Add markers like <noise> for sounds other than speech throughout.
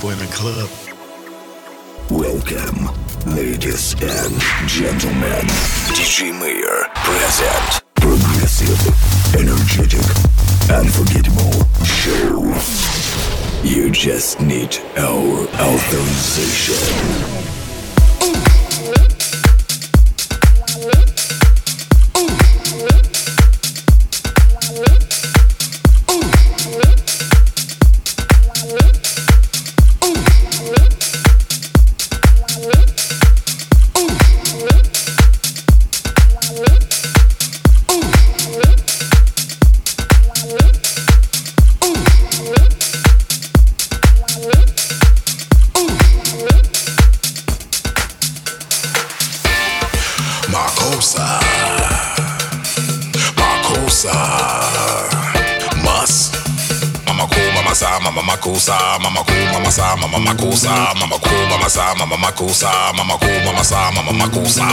people in club. Welcome, ladies and gentlemen. DJ Mayor present progressive, energetic, unforgettable show. You just need our authorization. Makusa, mama cool, mama sa, mama makusa,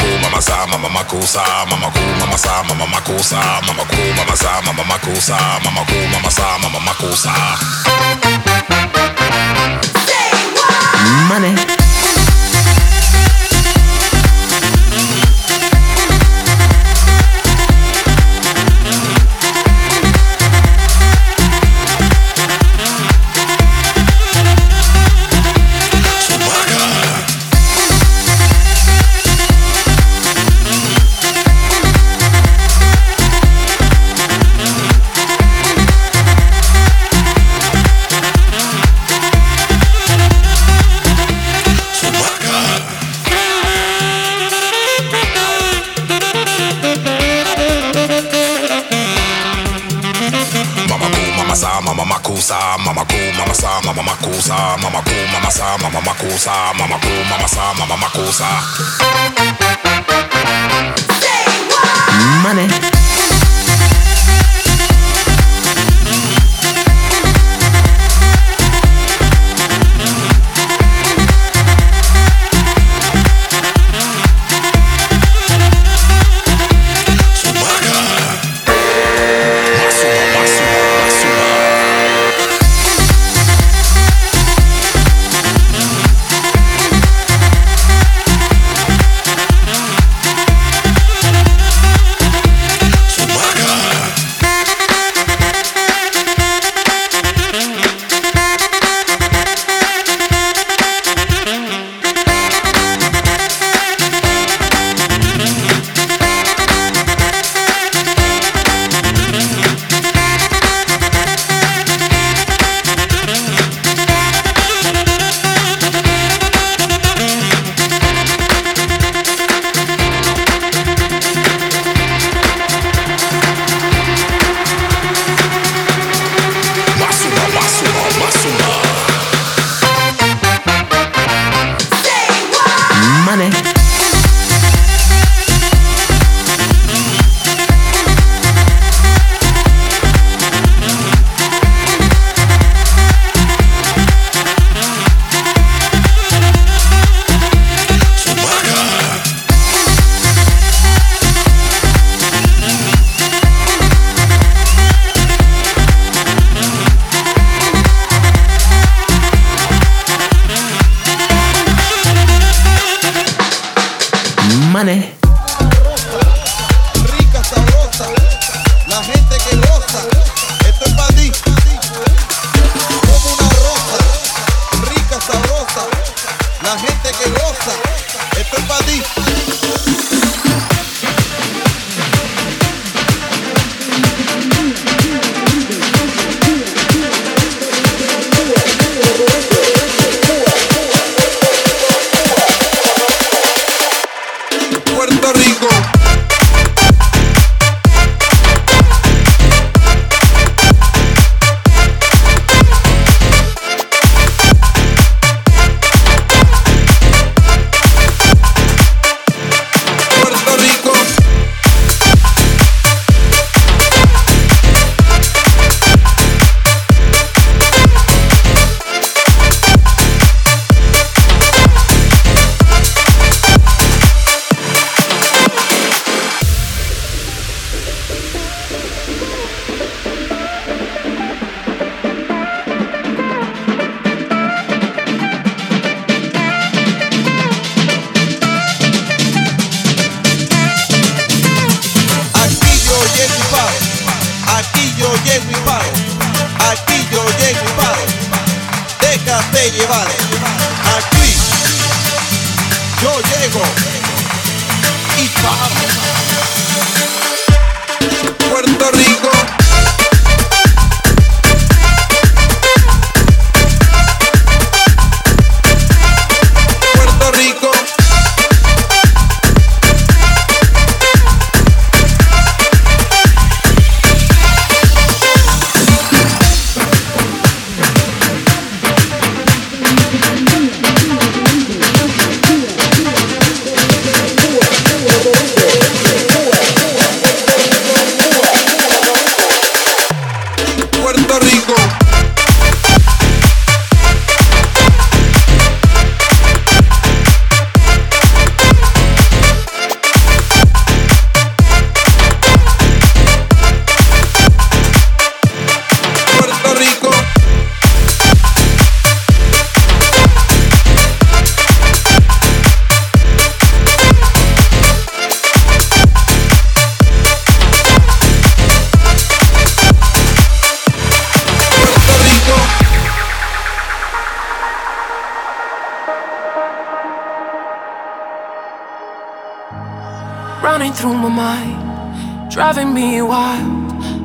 cool, mama sa, mama makusa, mama cool, mama sa, mama makusa, mama cool, mama sa, mama makusa, mama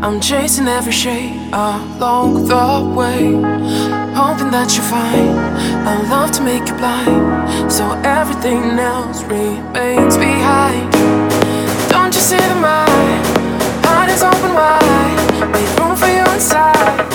I'm chasing every shade along the way, hoping that you find a love to make you blind, so everything else remains behind. Don't you see the my heart is open wide, make room for you inside?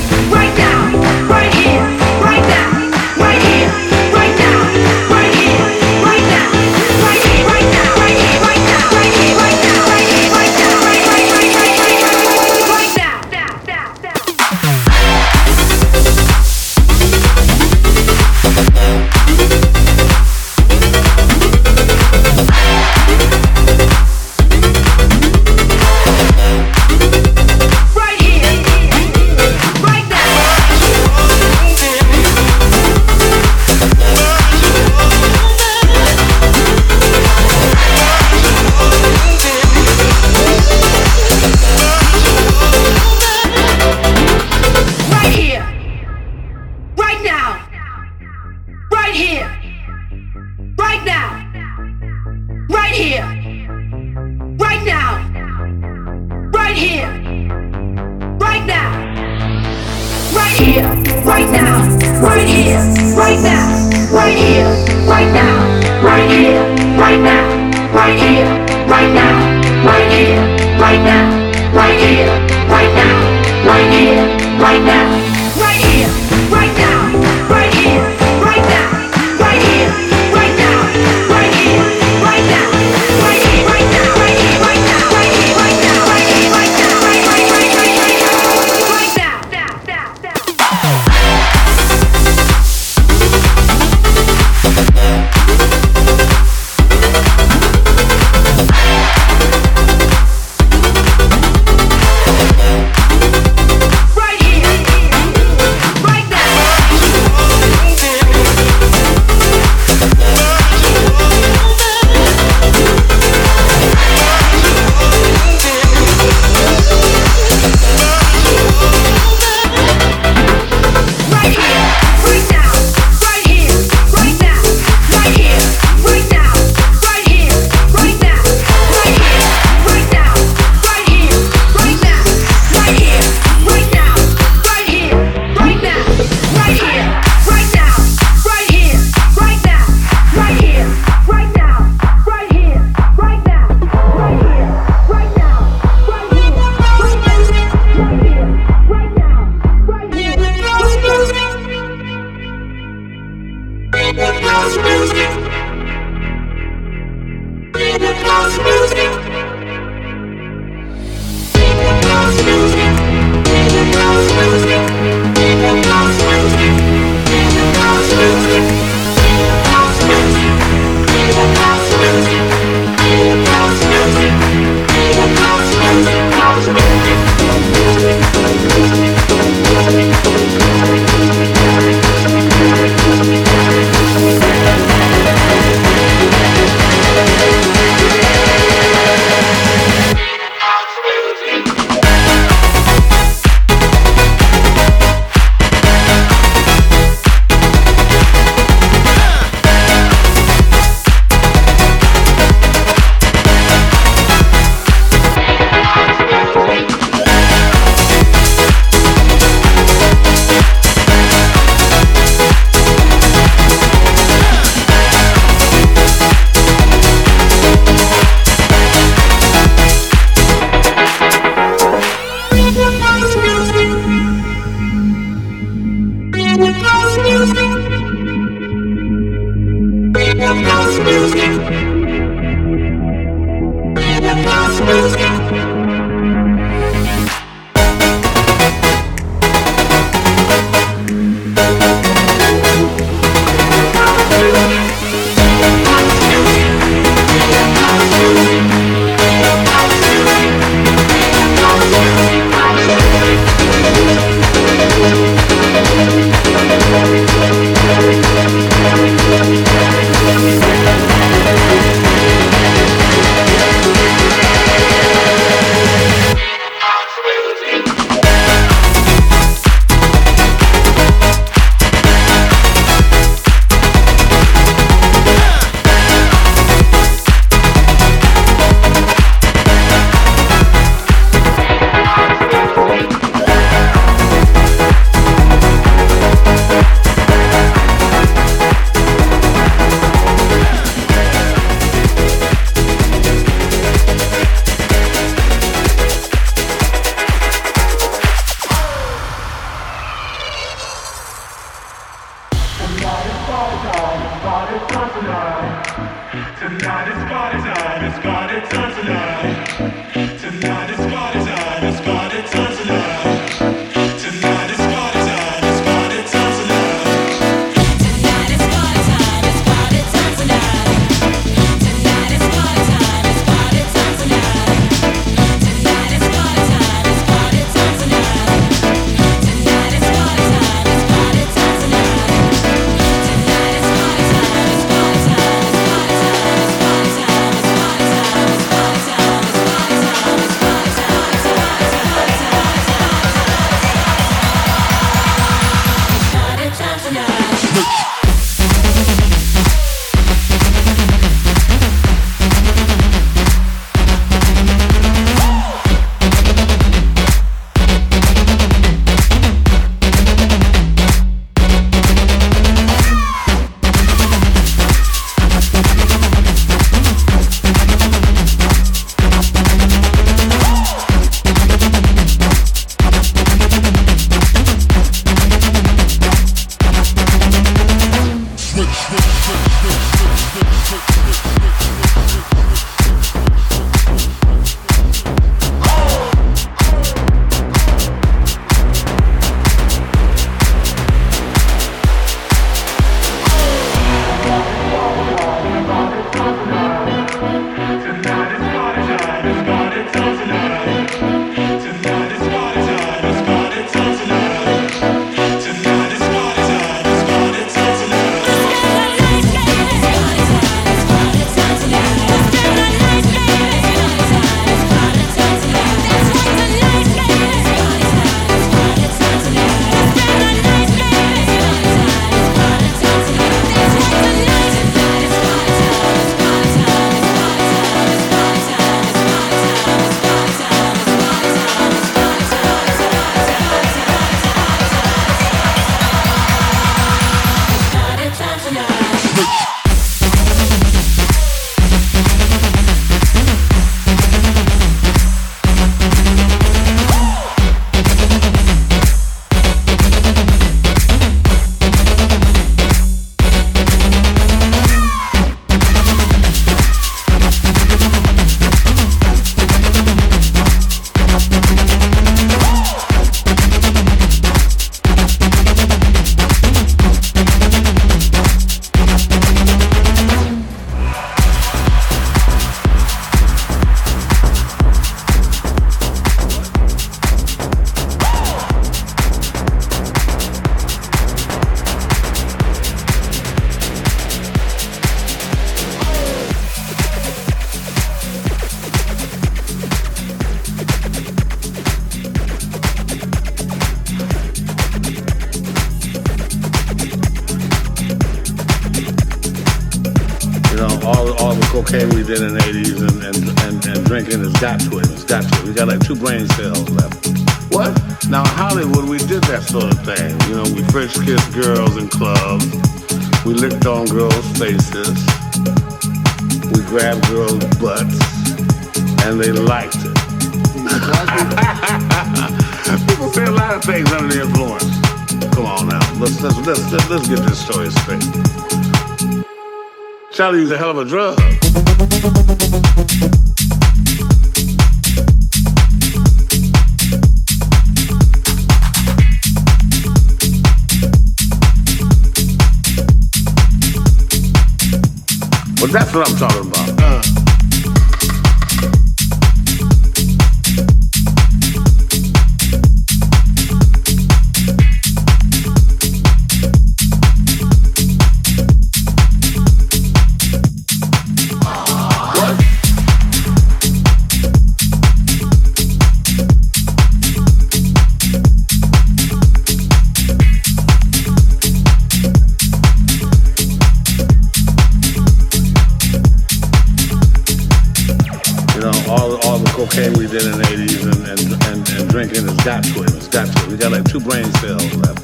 all the cocaine we did in the 80s and, and, and, and drinking has got to it. It's got to it. We got like two brain cells left.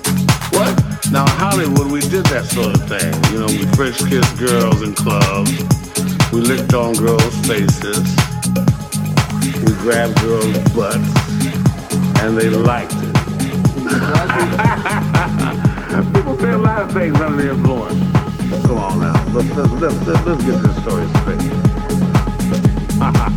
What? Now, in Hollywood, we did that sort of thing. You know, we French kissed girls in clubs. We licked on girls' faces. We grabbed girls' butts. And they liked it. <laughs> People say a lot of things under the influence. Come on now. Let's, let's, let's, let's get this story straight. <laughs>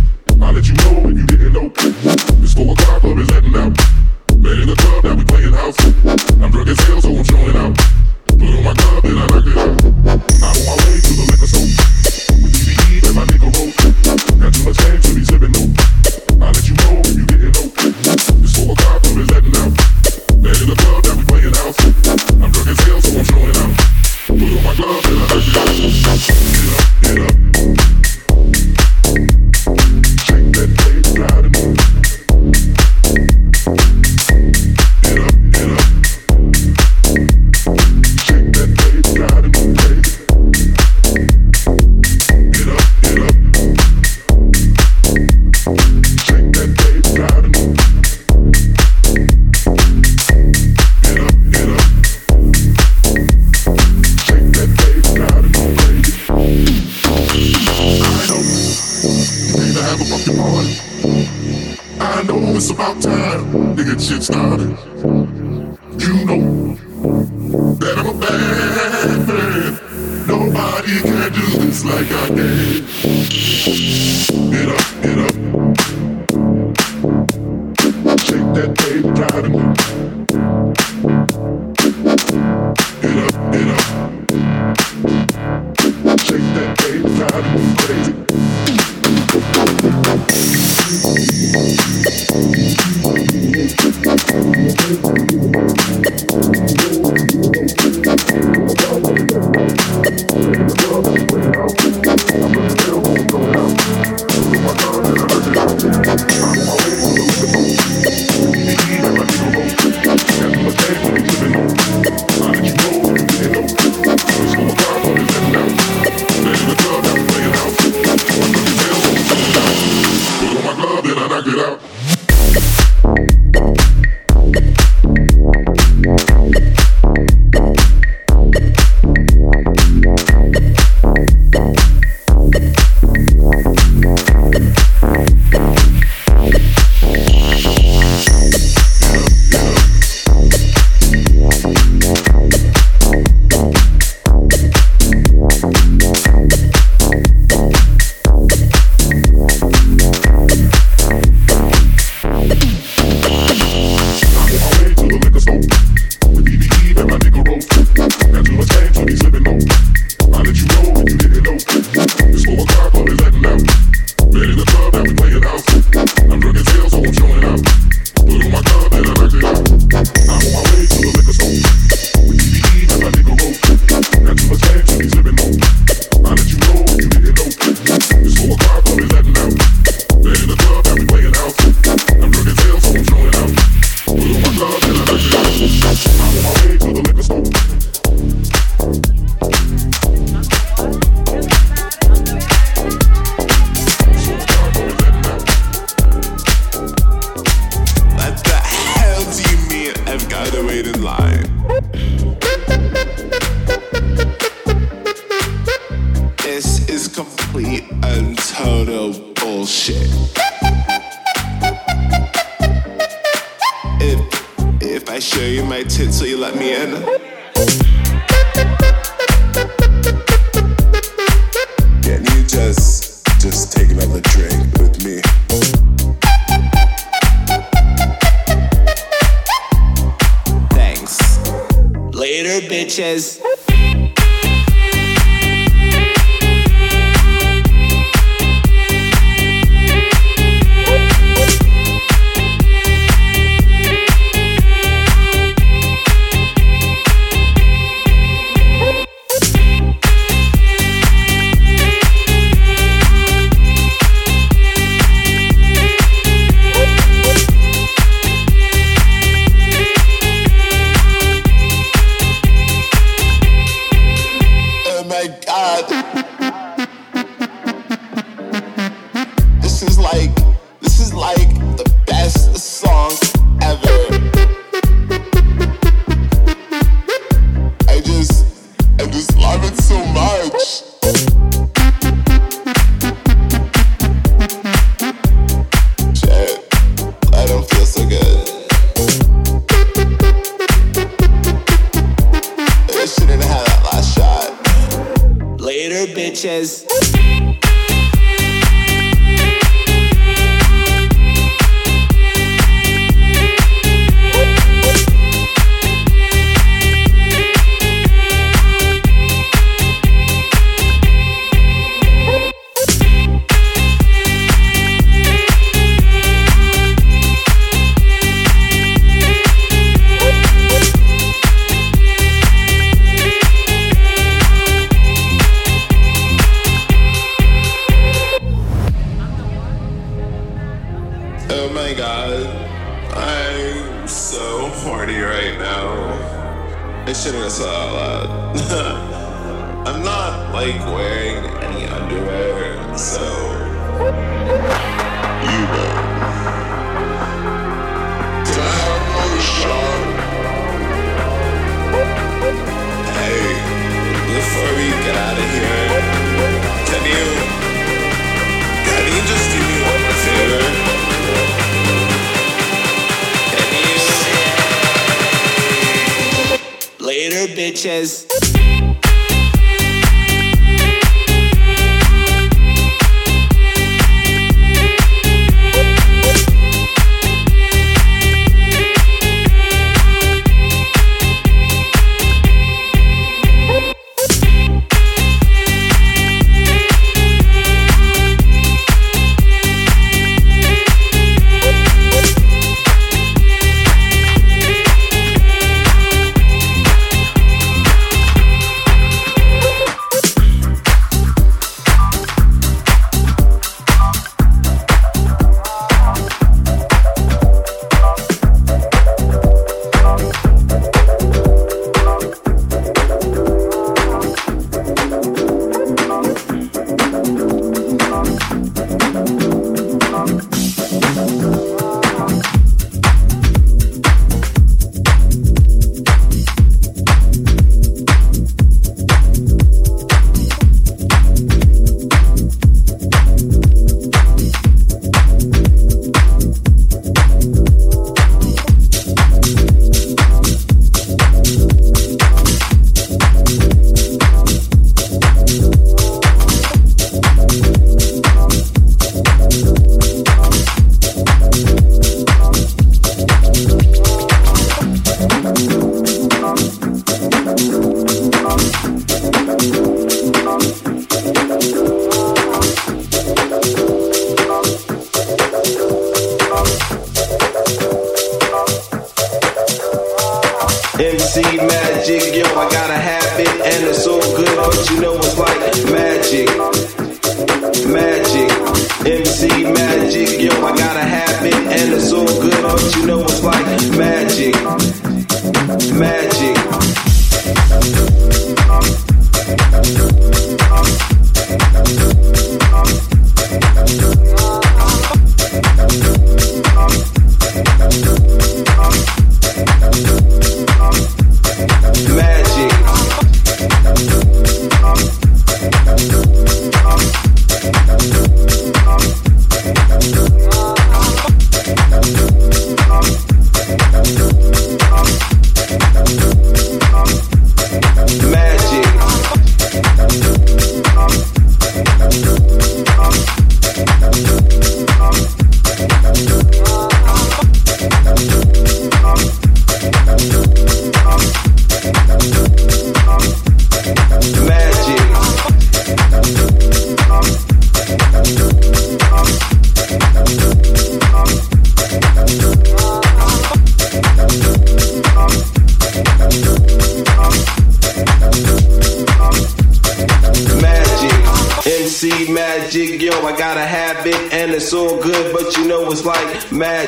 I shouldn't have said out loud. I'm not like wearing any underwear, so you know. Hey, before we get out of here, can you can you just do me one favor? Later, bitches.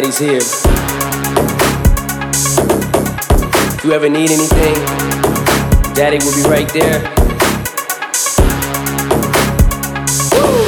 Daddy's here. If you ever need anything, Daddy will be right there. Check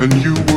and you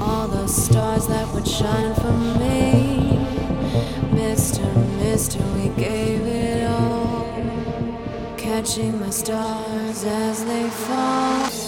all the stars that would shine for me. Mr. Mr. We gave it all, catching the stars as they fall.